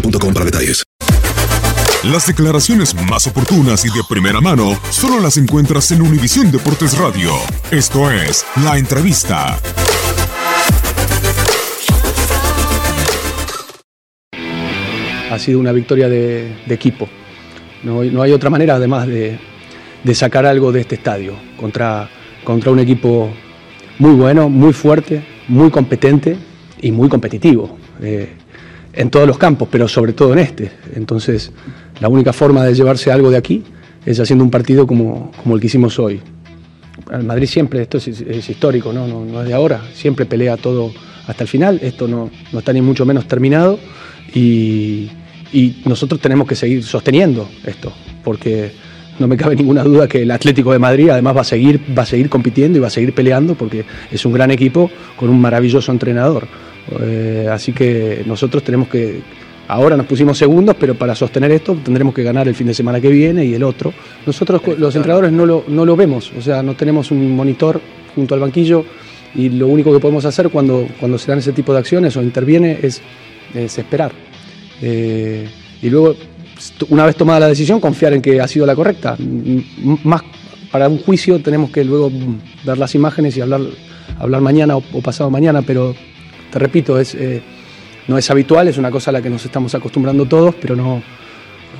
boostmobile.com para detalles. Las declaraciones más oportunas y de primera mano solo las encuentras en Univisión Deportes Radio. Esto es La Entrevista. ha sido una victoria de, de equipo. No, no hay otra manera además de, de sacar algo de este estadio contra, contra un equipo muy bueno, muy fuerte, muy competente y muy competitivo eh, en todos los campos, pero sobre todo en este. Entonces, la única forma de llevarse algo de aquí es haciendo un partido como, como el que hicimos hoy. El Madrid siempre, esto es, es histórico, ¿no? No, no es de ahora, siempre pelea todo hasta el final, esto no, no está ni mucho menos terminado y, y nosotros tenemos que seguir sosteniendo esto, porque no me cabe ninguna duda que el Atlético de Madrid además va a seguir, va a seguir compitiendo y va a seguir peleando porque es un gran equipo con un maravilloso entrenador. Eh, así que nosotros tenemos que, ahora nos pusimos segundos, pero para sostener esto tendremos que ganar el fin de semana que viene y el otro. Nosotros los entrenadores no lo, no lo vemos, o sea, no tenemos un monitor junto al banquillo y lo único que podemos hacer cuando, cuando se dan ese tipo de acciones o interviene es, es esperar. Eh, y luego, una vez tomada la decisión, confiar en que ha sido la correcta. Más para un juicio tenemos que luego ver las imágenes y hablar, hablar mañana o, o pasado mañana, pero te repito, es, eh, no es habitual, es una cosa a la que nos estamos acostumbrando todos, pero no,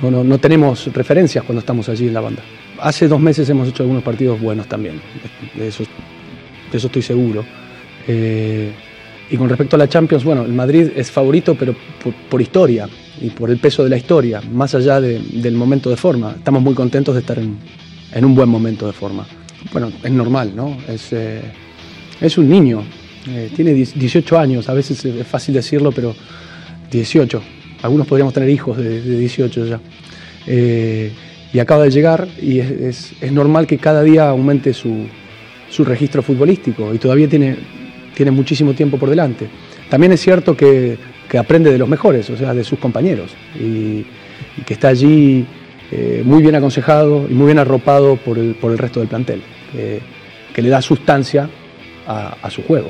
no, no- tenemos referencias cuando estamos allí en la banda. Hace dos meses hemos hecho algunos partidos buenos también, de eso, de eso estoy seguro. Eh, y con respecto a la Champions, bueno, el Madrid es favorito, pero por, por historia y por el peso de la historia, más allá de- del momento de forma. Estamos muy contentos de estar en, en un buen momento de forma. Bueno, es normal, ¿no? Es, eh, es un niño, eh, tiene 10 18 años, a veces es fácil decirlo, pero 18. Algunos podríamos tener hijos de, de 18 ya. Eh, y acaba de llegar y es, normal que cada día aumente su, su registro futbolístico y todavía tiene, tiene muchísimo tiempo por delante. También es cierto que, que aprende de los mejores, o sea, de sus compañeros, y, que está allí eh, muy bien aconsejado y muy bien arropado por el, por el resto del plantel, que, le da sustancia a su juego.